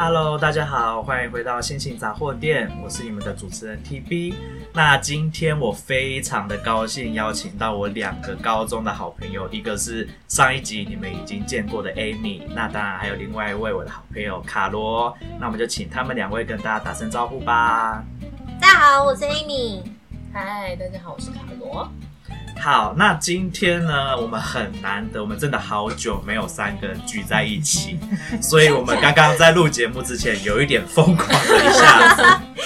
Hello，大家好，欢迎回到星星杂货店，我是你们的主持人 TB。那今天我非常的高兴邀请到我两个高中的好朋友，一个是上一集你们已经见过的 Amy，那当然还有另外一位我的好朋友卡罗。那我们就请他们两位跟大家打声招呼吧。大家好，我是 Amy。嗨，大家好，我是卡罗。好，那今天呢，我们很难得，我们真的好久没有三个人聚在一起，所以我们刚刚在录节目之前有一点疯狂了一下子。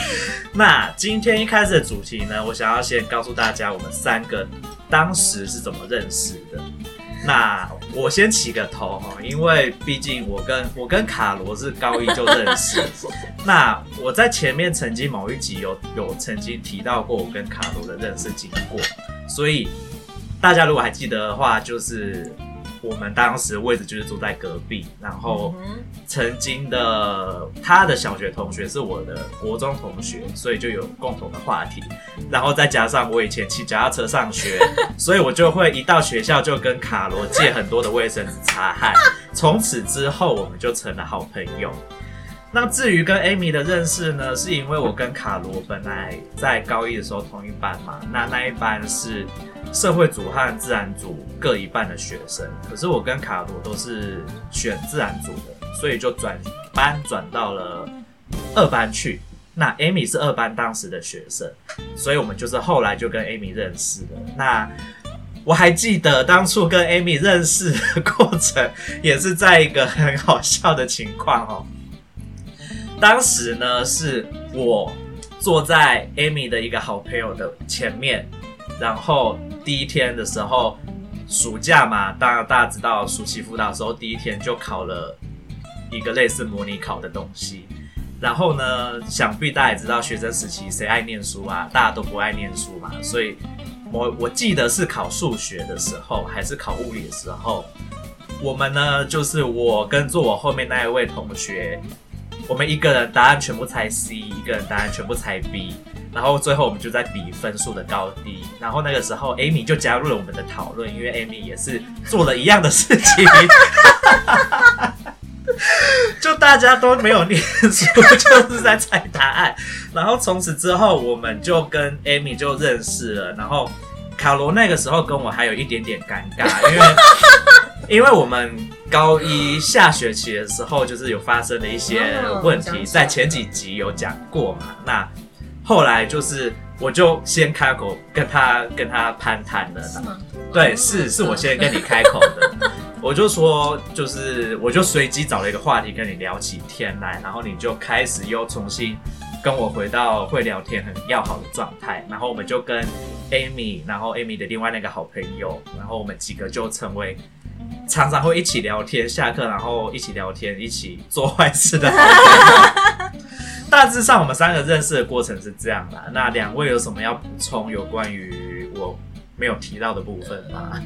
那今天一开始的主题呢，我想要先告诉大家，我们三个当时是怎么认识的。那我先起个头哈，因为毕竟我跟我跟卡罗是高一就认识。那我在前面曾经某一集有有曾经提到过我跟卡罗的认识经过。所以大家如果还记得的话，就是我们当时位置就是住在隔壁，然后曾经的他的小学同学是我的国中同学，所以就有共同的话题。然后再加上我以前骑脚踏车上学，所以我就会一到学校就跟卡罗借很多的卫生纸擦汗。从此之后，我们就成了好朋友。那至于跟 Amy 的认识呢，是因为我跟卡罗本来在高一的时候同一班嘛，那那一班是社会组和自然组各一半的学生，可是我跟卡罗都是选自然组的，所以就转班转到了二班去。那 Amy 是二班当时的学生，所以我们就是后来就跟 Amy 认识的。那我还记得当初跟 Amy 认识的过程，也是在一个很好笑的情况哦。当时呢，是我坐在 Amy 的一个好朋友的前面，然后第一天的时候，暑假嘛，当然大家知道暑期辅导的时候，第一天就考了一个类似模拟考的东西。然后呢，想必大家也知道，学生时期谁爱念书啊？大家都不爱念书嘛。所以我我记得是考数学的时候，还是考物理的时候，我们呢，就是我跟坐我后面那一位同学。我们一个人答案全部猜 C，一个人答案全部猜 B，然后最后我们就在比分数的高低。然后那个时候，Amy 就加入了我们的讨论，因为 Amy 也是做了一样的事情，就大家都没有念书，就是在猜答案。然后从此之后，我们就跟 Amy 就认识了。然后卡罗那个时候跟我还有一点点尴尬，因为因为我们。高一下学期的时候，就是有发生了一些问题，在前几集有讲过嘛。那后来就是，我就先开口跟他跟他攀谈了。是吗？对，是是我先跟你开口的。我就说，就是我就随机找了一个话题跟你聊起天来，然后你就开始又重新跟我回到会聊天很要好的状态。然后我们就跟 Amy，然后 Amy 的另外那个好朋友，然后我们几个就成为。常常会一起聊天，下课然后一起聊天，一起做坏事的。大致上，我们三个认识的过程是这样的。那两位有什么要补充有关于我没有提到的部分吗？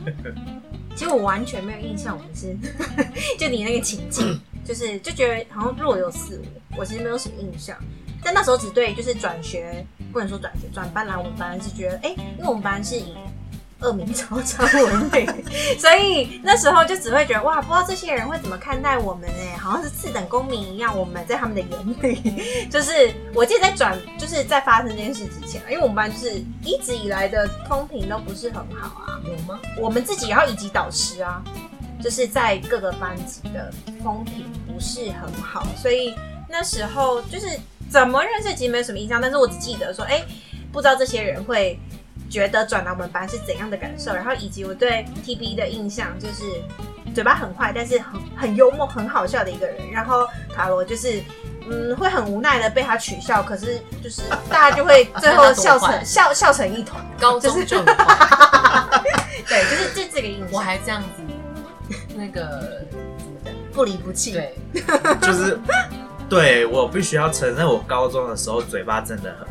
其实我完全没有印象，我们是 就你那个情境，就是就觉得好像若有似无，我其实没有什么印象。但那时候只对就是转学，不能说转学，转班来我们班是觉得，哎、欸，因为我们班是以。恶名昭彰闻名，所以那时候就只会觉得哇，不知道这些人会怎么看待我们呢？好像是次等公民一样，我们在他们的眼里，就是我记得在转，就是在发生这件事之前，因为我们班就是一直以来的风评都不是很好啊，有吗？我们自己然后以及导师啊，就是在各个班级的风评不是很好，所以那时候就是怎么认识其实没有什么印象，但是我只记得说，哎、不知道这些人会。觉得转到我们班是怎样的感受，然后以及我对 TB 的印象就是嘴巴很坏，但是很很幽默、很好笑的一个人。然后卡罗就是嗯，会很无奈的被他取笑，可是就是大家就会最后笑成 笑笑成一团。高中就对，就是这这个印象。我还这样子，那个怎么讲？不离不弃。对，就是对我必须要承认，我高中的时候嘴巴真的很。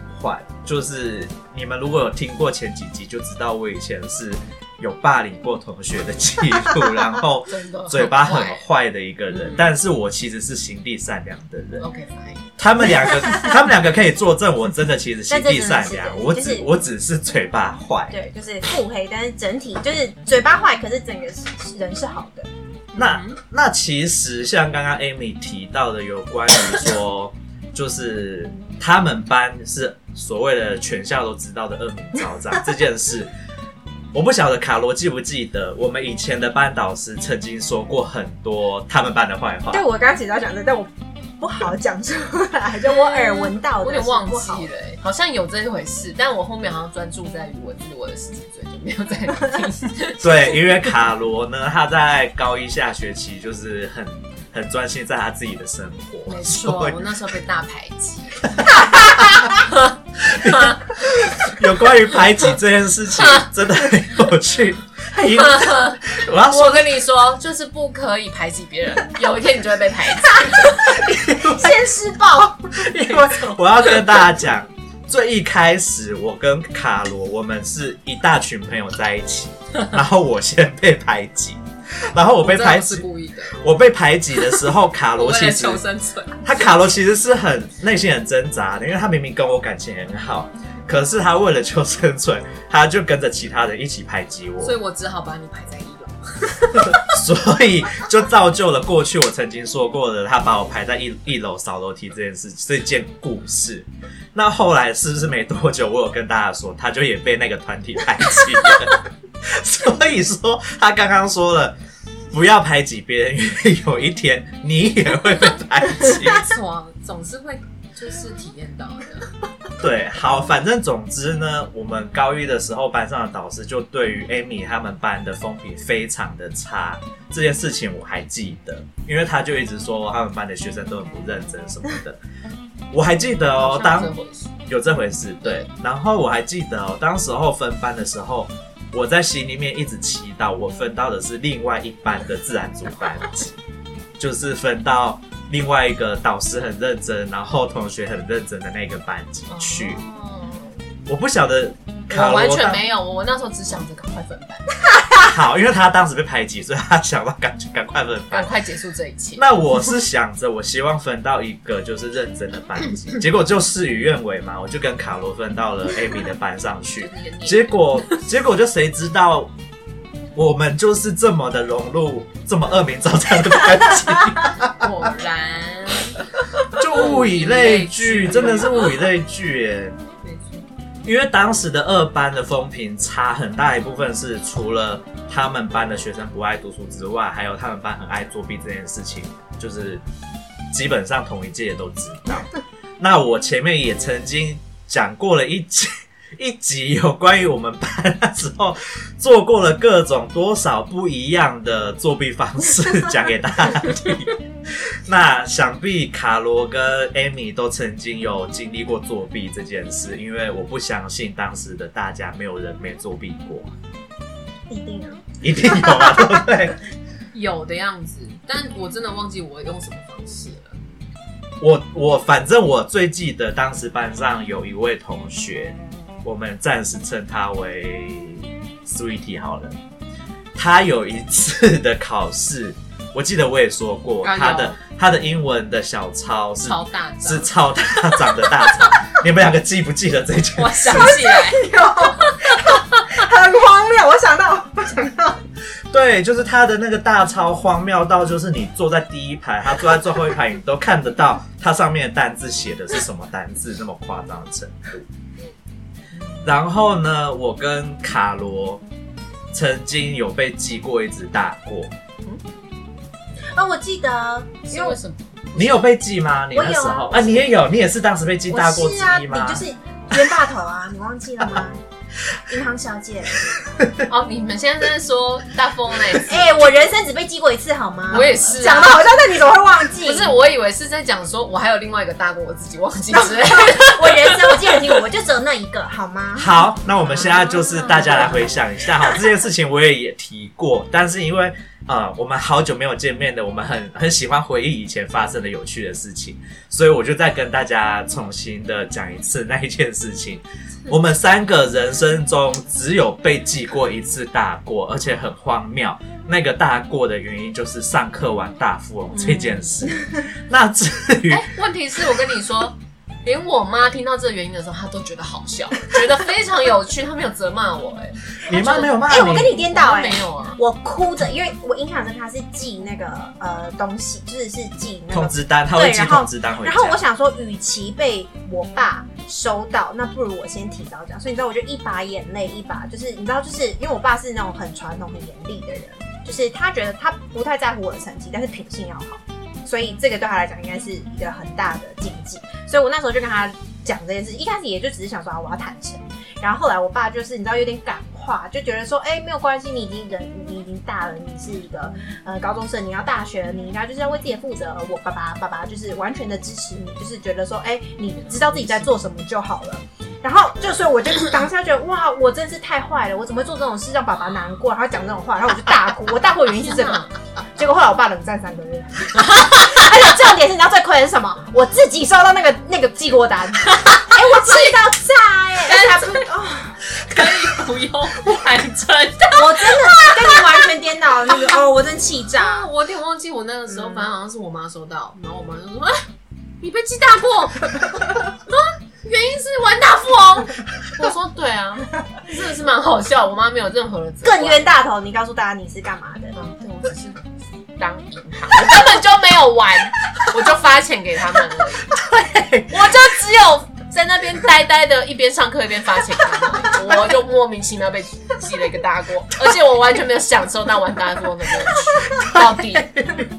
就是你们如果有听过前几集，就知道我以前是有霸凌过同学的记录，然后 嘴巴很坏的一个人。但是我其实是心地善良的人。OK fine。他们两个，他们两个可以作证，我真的其实心地善良。我只我只是嘴巴坏。对，就是腹黑，但是整体就是嘴巴坏，可是整个人是好的。那那其实像刚刚 Amy 提到的，有关于说，就是他们班是所谓的全校都知道的恶名昭彰这件事，我不晓得卡罗记不记得，我们以前的班导师曾经说过很多他们班的坏话。对，我刚刚其实要讲的，但我。不好讲出来，就我耳闻到的，我有点忘记了，好像有这一回事，但我后面好像专注在于我自我的事情，所以，就没有再听。对，因为卡罗呢，他在高一下学期就是很很专心在他自己的生活。没错，我那时候被大排挤。有关于排挤这件事情，真的很有趣。我要说，我跟你说，就是不可以排挤别人，有一天你就会被排挤。现世报。因为我要跟大家讲，最一开始我跟卡罗，我们是一大群朋友在一起，然后我先被排挤，然后我被排挤。我被排挤的时候，卡罗其实求生存，他卡罗其实是很内心很挣扎的，因为他明明跟我感情很好。可是他为了求生存，他就跟着其他人一起排挤我，所以我只好把你排在一楼。所以就造就了过去我曾经说过的，他把我排在一一楼扫楼梯这件事这件故事。那后来是不是没多久，我有跟大家说，他就也被那个团体排挤了。所以说他刚刚说了，不要排挤别人，因为有一天你也会被排挤。总总是会就是体验到的。对，好，反正总之呢，我们高一的时候，班上的导师就对于 Amy 他们班的风评非常的差，这件事情我还记得，因为他就一直说他们班的学生都很不认真什么的，我还记得哦，当有这回事，对，然后我还记得哦，当时候分班的时候，我在心里面一直祈祷，我分到的是另外一班的自然组班级，就是分到。另外一个导师很认真，然后同学很认真的那个班级去，哦、我不晓得卡罗，我完全没有，我那时候只想着赶快分班。好，因为他当时被排挤，所以他想到赶赶快分班，赶快结束这一切。那我是想着，我希望分到一个就是认真的班级，结果就事与愿违嘛，我就跟卡罗分到了 Amy 的班上去，结果结果就谁知道。我们就是这么的融入这么恶名昭彰的班级，果然就物以类聚，真的是物以类聚耶。因为当时的二班的风评差很大一部分是除了他们班的学生不爱读书之外，还有他们班很爱作弊这件事情，就是基本上同一届都知道。那我前面也曾经讲过了一集。一集有关于我们班那时候做过了各种多少不一样的作弊方式，讲给大家听。那想必卡罗跟 Amy 都曾经有经历过作弊这件事，因为我不相信当时的大家没有人没作弊过。一定有，一定有啊，对不对？有的样子，但我真的忘记我用什么方式了。我我反正我最记得当时班上有一位同学。我们暂时称他为 Sweetie 好了。他有一次的考试，我记得我也说过，他的他的英文的小抄是超大，是超大长的大抄。你们两个记不记得这件事？我想起来，很荒谬。我想到，我想到，对，就是他的那个大抄荒谬到，就是你坐在第一排，他坐在最后一排，你都看得到他上面的单字写的是什么单字，那么夸张的程度。然后呢，我跟卡罗曾经有被记过一只大过。嗯，啊，我记得，因为，为什么？你有被记吗？你那时候啊，啊，你也有，你也是当时被记大过之一吗？啊、你就是冤大头啊，你忘记了吗？银行小姐，哦，你们现在在说大风那一次？哎、欸，我人生只被记过一次，好吗？我也是、啊，讲的好像是你怎么会忘记？不是，我以为是在讲说，我还有另外一个大过，我自己忘记之类。我人生我记得很清楚，我就只有那一个，好吗？好，那我们现在就是大家来回想一下，好，这件事情我也也提过，但是因为。啊、呃，我们好久没有见面的，我们很很喜欢回忆以前发生的有趣的事情，所以我就再跟大家重新的讲一次那一件事情。我们三个人生中只有被记过一次大过，而且很荒谬。那个大过的原因就是上课玩大富翁这件事。嗯、那至于、欸，问题是我跟你说。连我妈听到这个原因的时候，她都觉得好笑，觉得非常有趣。她没有责骂我、欸，哎，你妈没有骂你？哎、欸，我跟你颠倒、欸，哎，没有啊，我哭着，因为我印象中她是寄那个呃东西，就是是寄那个通知单，她会寄通知单回家。然后我想说，与其被我爸收到，那不如我先提早讲。所以你知道，我就一把眼泪一把，就是你知道，就是因为我爸是那种很传统、很严厉的人，就是他觉得他不太在乎我的成绩，但是品性要好。所以这个对他来讲应该是一个很大的禁忌，所以我那时候就跟他讲这件事，一开始也就只是想说啊，我要坦诚，然后后来我爸就是你知道有点感化，就觉得说，哎，没有关系，你已经人你已经大了，你是一个呃高中生，你要大学，你应该就是要为自己负责。我爸爸爸爸就是完全的支持你，就是觉得说，哎，你知道自己在做什么就好了。然后就所以我就当下觉得哇，我真是太坏了，我怎么会做这种事让爸爸难过，然后讲这种话，然后我就大哭，我大哭的原因是这个。结果后来我爸冷战三个月，而且重点是你知道最亏的是什么？我自己收到那个那个寄货单，哎、欸，我气到炸哎、欸！但是他不 哦，可以不用反正我真的跟你完全颠倒那个哦，我真气炸！我有点忘记我那个时候，反正好像是我妈收到，然后我妈就说：“哎，你被记大过。”原因是玩大富翁，我说对啊，真的是蛮好笑。我妈没有任何的更冤大头，你告诉大家你是干嘛的？嗯，对，我只是当银行，我根本就没有玩，我就发钱给他们而已。对，我就只有。在那边呆呆的，一边上课一边发钱，我就莫名其妙被记了一个大过，而且我完全没有享受到玩大富翁的乐趣，到底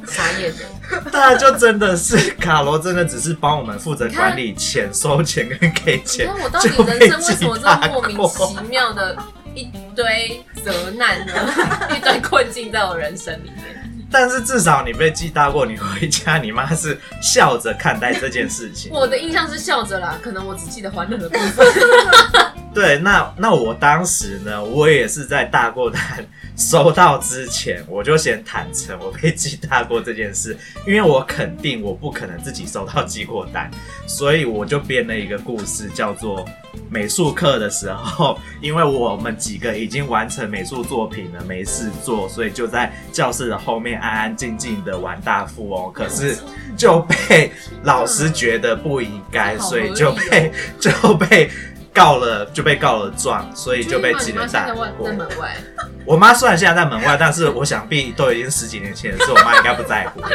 傻眼的。那就真的是卡罗，真的只是帮我们负责管理钱、收钱跟给钱。那我到底人生为什么这么莫名其妙的一堆责难呢？一堆困境在我人生里面。但是至少你被记大过，你回家，你妈是笑着看待这件事情。我的印象是笑着啦，可能我只记得欢乐的部分。对，那那我当时呢，我也是在大过单 收到之前，我就先坦诚我被记大过这件事，因为我肯定我不可能自己收到记过单，所以我就编了一个故事，叫做美术课的时候，因为我们几个已经完成美术作品了，没事做，所以就在教室的后面安安静静的玩大富翁，可是就被老师觉得不应该，所以 就被就被。告了就被告了状，所以就被记了大过。在门外，我妈虽然现在在门外，但是我想必都已经十几年前的事，我妈应该不在乎了。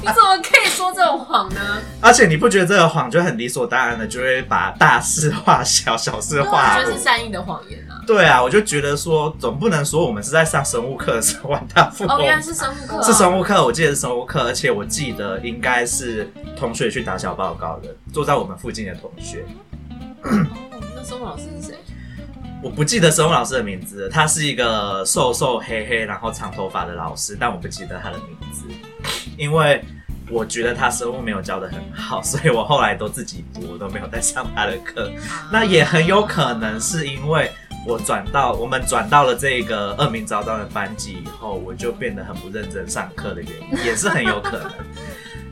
你怎么可以说这种谎呢？而且你不觉得这个谎就很理所当然的，就会把大事化小，小事化大？我觉得是善意的谎言啊。对啊，我就觉得说，总不能说我们是在上生物课的时候玩大富翁。哦，原来是生物课，是生物课，我记得是生物课，而且我记得应该是同学去打小报告的，坐在我们附近的同学。哦，那生物老师是谁？我不记得生物老师的名字，他是一个瘦瘦黑黑，然后长头发的老师，但我不记得他的名字，因为我觉得他生物没有教的很好，所以我后来都自己读，我都没有再上他的课。那也很有可能是因为我转到我们转到了这个恶名昭彰的班级以后，我就变得很不认真上课的原因，也是很有可能。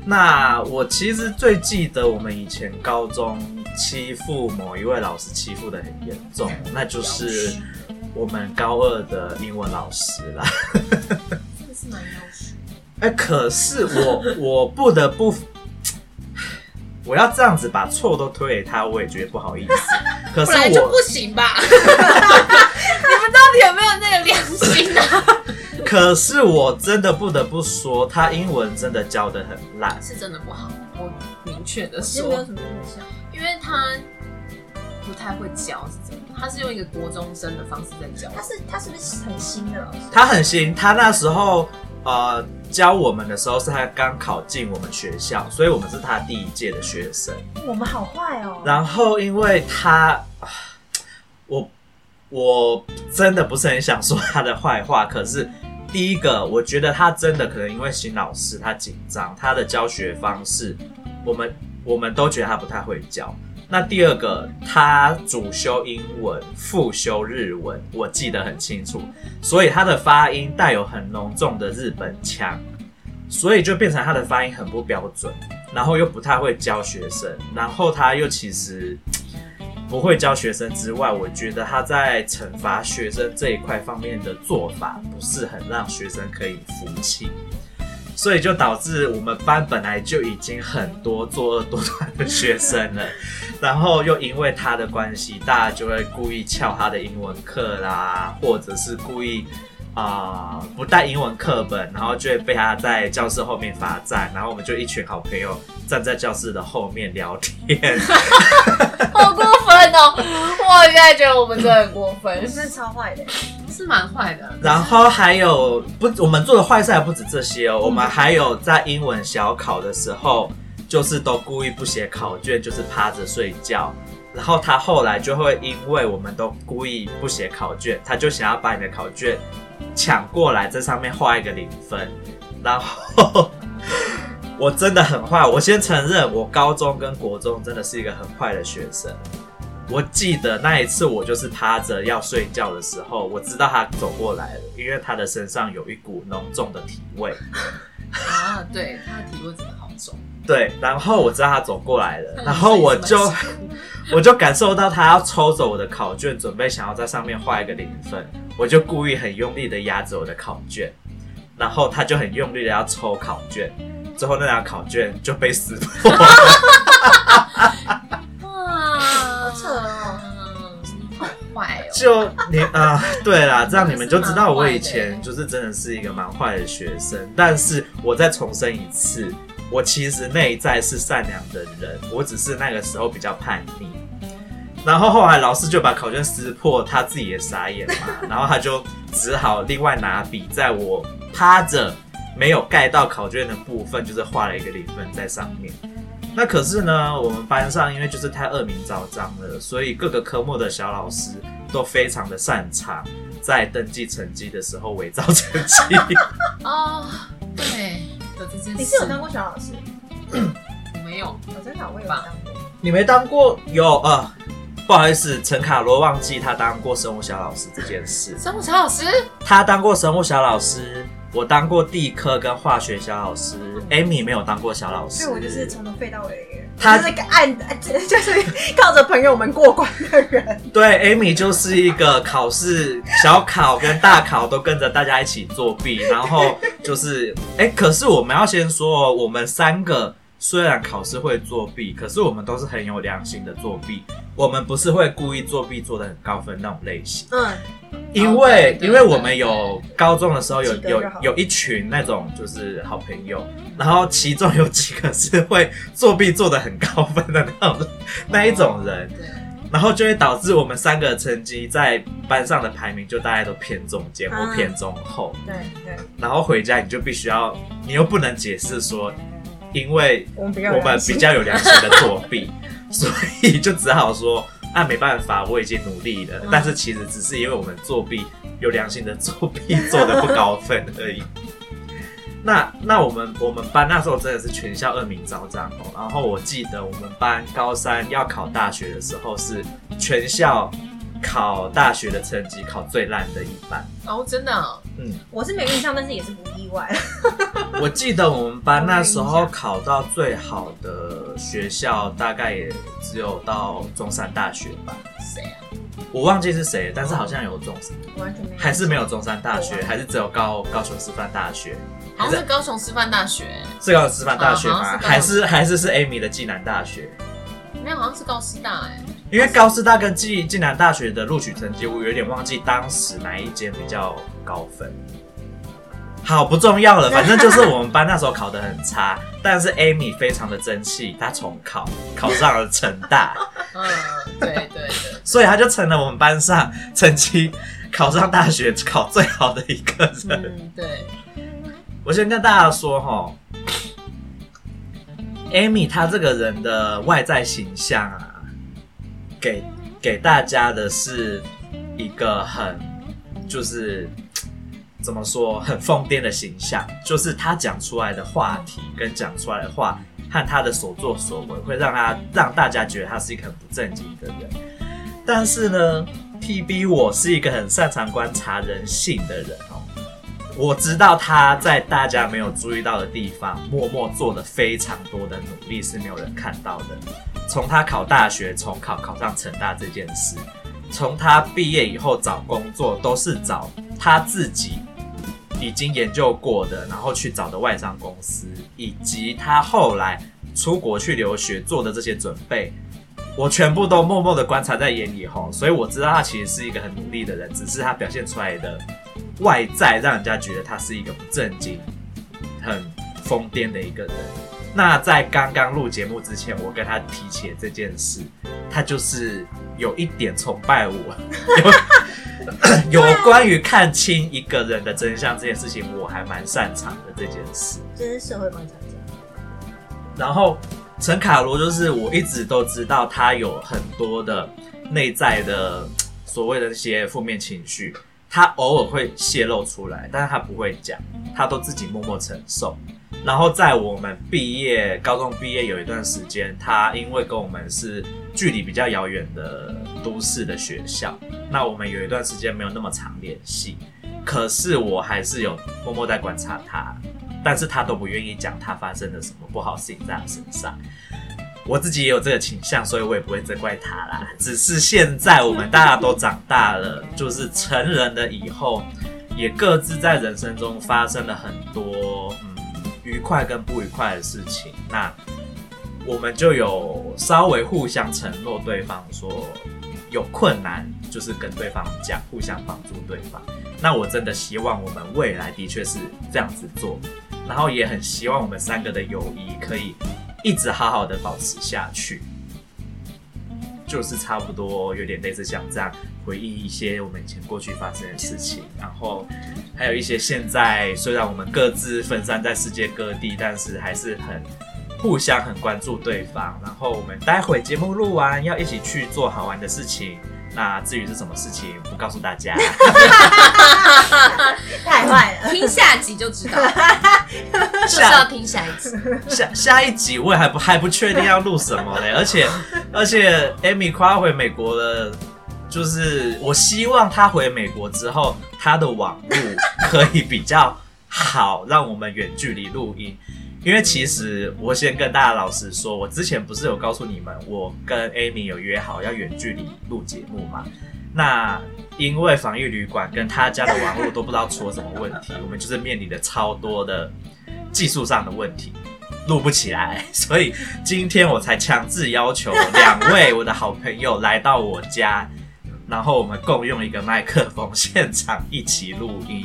那我其实最记得我们以前高中。欺负某一位老师欺负的很严重，那就是我们高二的英文老师啦。真的是蛮要求。哎，可是我 我不得不，我要这样子把错都推给他，我也觉得不好意思。可是我就不行吧？你们到底有没有那个良心啊？可是我真的不得不说，他英文真的教的很烂，是真的不好。我明确的说，没有什么印象。因为他不太会教，是。他是用一个国中生的方式在教。他是他是不是很新的老师？他很新，他那时候呃教我们的时候是他刚考进我们学校，所以我们是他第一届的学生。我们好坏哦。然后因为他，我我真的不是很想说他的坏话，可是第一个，我觉得他真的可能因为新老师，他紧张，他的教学方式，我们。我们都觉得他不太会教。那第二个，他主修英文，副修日文，我记得很清楚，所以他的发音带有很浓重的日本腔，所以就变成他的发音很不标准，然后又不太会教学生，然后他又其实不会教学生之外，我觉得他在惩罚学生这一块方面的做法不是很让学生可以服气。所以就导致我们班本来就已经很多作恶多端的学生了，然后又因为他的关系，大家就会故意翘他的英文课啦，或者是故意啊、呃、不带英文课本，然后就会被他在教室后面罚站，然后我们就一群好朋友站在教室的后面聊天，好过分哦！我现在觉得我们真的很过分，是超坏的。是蛮坏的，然后还有不，我们做的坏事还不止这些哦。我们还有在英文小考的时候，就是都故意不写考卷，就是趴着睡觉。然后他后来就会因为我们都故意不写考卷，他就想要把你的考卷抢过来，在上面画一个零分。然后 我真的很坏，我先承认，我高中跟国中真的是一个很坏的学生。我记得那一次，我就是趴着要睡觉的时候，我知道他走过来了，因为他的身上有一股浓重的体味。啊，对，他的体味真的好重。对，然后我知道他走过来了，然后我就 我就感受到他要抽走我的考卷，准备想要在上面画一个零分，我就故意很用力的压着我的考卷，然后他就很用力的要抽考卷，最后那张考卷就被撕破了。好坏哦就你啊，对啦，这样你们就知道我以前就是真的是一个蛮坏的学生。但是我再重申一次，我其实内在是善良的人，我只是那个时候比较叛逆。然后后来老师就把考卷撕破，他自己也傻眼嘛，然后他就只好另外拿笔在我趴着没有盖到考卷的部分，就是画了一个零分在上面。那可是呢，我们班上因为就是太恶名昭彰了，所以各个科目的小老师都非常的擅长在登记成绩的时候伪造成绩。哦，对，有这件事。你是有当过小老师？我没有，我真的我有当过。你没当过？有啊、呃，不好意思，陈卡罗忘记他当过生物小老师这件事。生物小老师？他当过生物小老师。我当过地科跟化学小老师，Amy 没有当过小老师。所以我就是从头废到尾的人。他是个暗，就是靠着朋友们过关的人。对，Amy 就是一个考试小考跟大考都跟着大家一起作弊，然后就是，哎、欸，可是我们要先说，我们三个虽然考试会作弊，可是我们都是很有良心的作弊，我们不是会故意作弊做的很高分那种类型。嗯。因为，因为我们有高中的时候有有有一群那种就是好朋友，然后其中有几个是会作弊做的很高分的那种那一种人，然后就会导致我们三个成绩在班上的排名就大概都偏中间或偏中后。对对。然后回家你就必须要，你又不能解释说，因为我们比较有良心的作弊，所以就只好说。那、啊、没办法，我已经努力了，但是其实只是因为我们作弊，有良心的作弊做的不高分而已。那那我们我们班那时候真的是全校恶名昭彰哦。然后我记得我们班高三要考大学的时候，是全校考大学的成绩考最烂的一班哦，真的、哦，嗯，我是没印象，但是也是不意外。我记得我们班那时候考到最好的学校，大概也只有到中山大学吧。谁啊？我忘记是谁，但是好像有中山，完全没有，还是没有中山大学，还是只有高高雄师范大学？好像是高雄师范大学，是高雄师范大学吗？还是还是是 Amy 的暨南大学？没有，好像是高师大哎。因为高师大跟暨暨南大学的录取成绩，我有点忘记当时哪一间比较高分。好，不重要了，反正就是我们班那时候考得很差，但是 Amy 非常的争气，她重考考上了成大。嗯，对对对，所以她就成了我们班上成绩考上大学考最好的一个人。嗯，对。我先跟大家说哈，Amy 她这个人的外在形象啊。给给大家的是一个很就是怎么说很疯癫的形象，就是他讲出来的话题跟讲出来的话和他的所作所为，会让他让大家觉得他是一个很不正经的人。但是呢，TB 我是一个很擅长观察人性的人哦，我知道他在大家没有注意到的地方，默默做了非常多的努力，是没有人看到的。从他考大学重考考上成大这件事，从他毕业以后找工作都是找他自己已经研究过的，然后去找的外商公司，以及他后来出国去留学做的这些准备，我全部都默默的观察在眼里吼，所以我知道他其实是一个很努力的人，只是他表现出来的外在让人家觉得他是一个不正经、很疯癫的一个人。那在刚刚录节目之前，我跟他提起了这件事，他就是有一点崇拜我。有关于看清一个人的真相这件事情，我还蛮擅长的这件事。这是社会观察家。然后陈卡罗就是我一直都知道他有很多的内在的所谓的那些负面情绪，他偶尔会泄露出来，但是他不会讲，他都自己默默承受。然后在我们毕业，高中毕业有一段时间，他因为跟我们是距离比较遥远的都市的学校，那我们有一段时间没有那么常联系。可是我还是有默默在观察他，但是他都不愿意讲他发生了什么不好事情在他身上。我自己也有这个倾向，所以我也不会责怪他啦。只是现在我们大家都长大了，就是成人了以后，也各自在人生中发生了很多嗯。愉快跟不愉快的事情，那我们就有稍微互相承诺对方说，有困难就是跟对方讲，互相帮助对方。那我真的希望我们未来的确是这样子做，然后也很希望我们三个的友谊可以一直好好的保持下去。就是差不多有点类似像这样回忆一些我们以前过去发生的事情，然后还有一些现在虽然我们各自分散在世界各地，但是还是很互相很关注对方。然后我们待会节目录完要一起去做好玩的事情。那至于是什么事情，不告诉大家。太坏了，听下集就知道。就是要听下一集。下下一集我也还不还不确定要录什么嘞，而且而且 Amy 快要回美国了，就是我希望她回美国之后，她的网路可以比较好，让我们远距离录音。因为其实我先跟大家老实说，我之前不是有告诉你们，我跟 Amy 有约好要远距离录节目嘛？那因为防疫旅馆跟他家的网络都不知道出了什么问题，我们就是面临着超多的技术上的问题，录不起来，所以今天我才强制要求两位我的好朋友来到我家，然后我们共用一个麦克风，现场一起录音。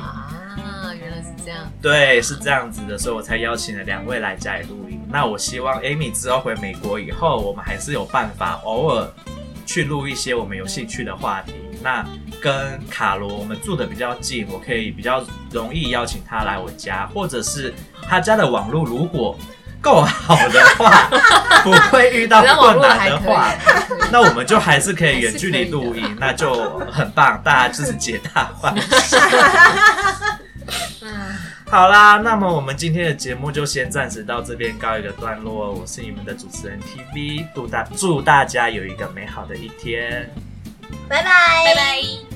这样对，是这样子的，所以我才邀请了两位来家里录音。那我希望 Amy 之后回美国以后，我们还是有办法偶尔去录一些我们有兴趣的话题。那跟卡罗我们住的比较近，我可以比较容易邀请他来我家，或者是他家的网络如果够好的话，不会遇到困难的话，那我们就还是可以远距离录音，那就很棒，大家就是皆大欢喜。好啦，那么我们今天的节目就先暂时到这边告一个段落。我是你们的主持人 TV，祝大祝大家有一个美好的一天，拜拜，拜拜。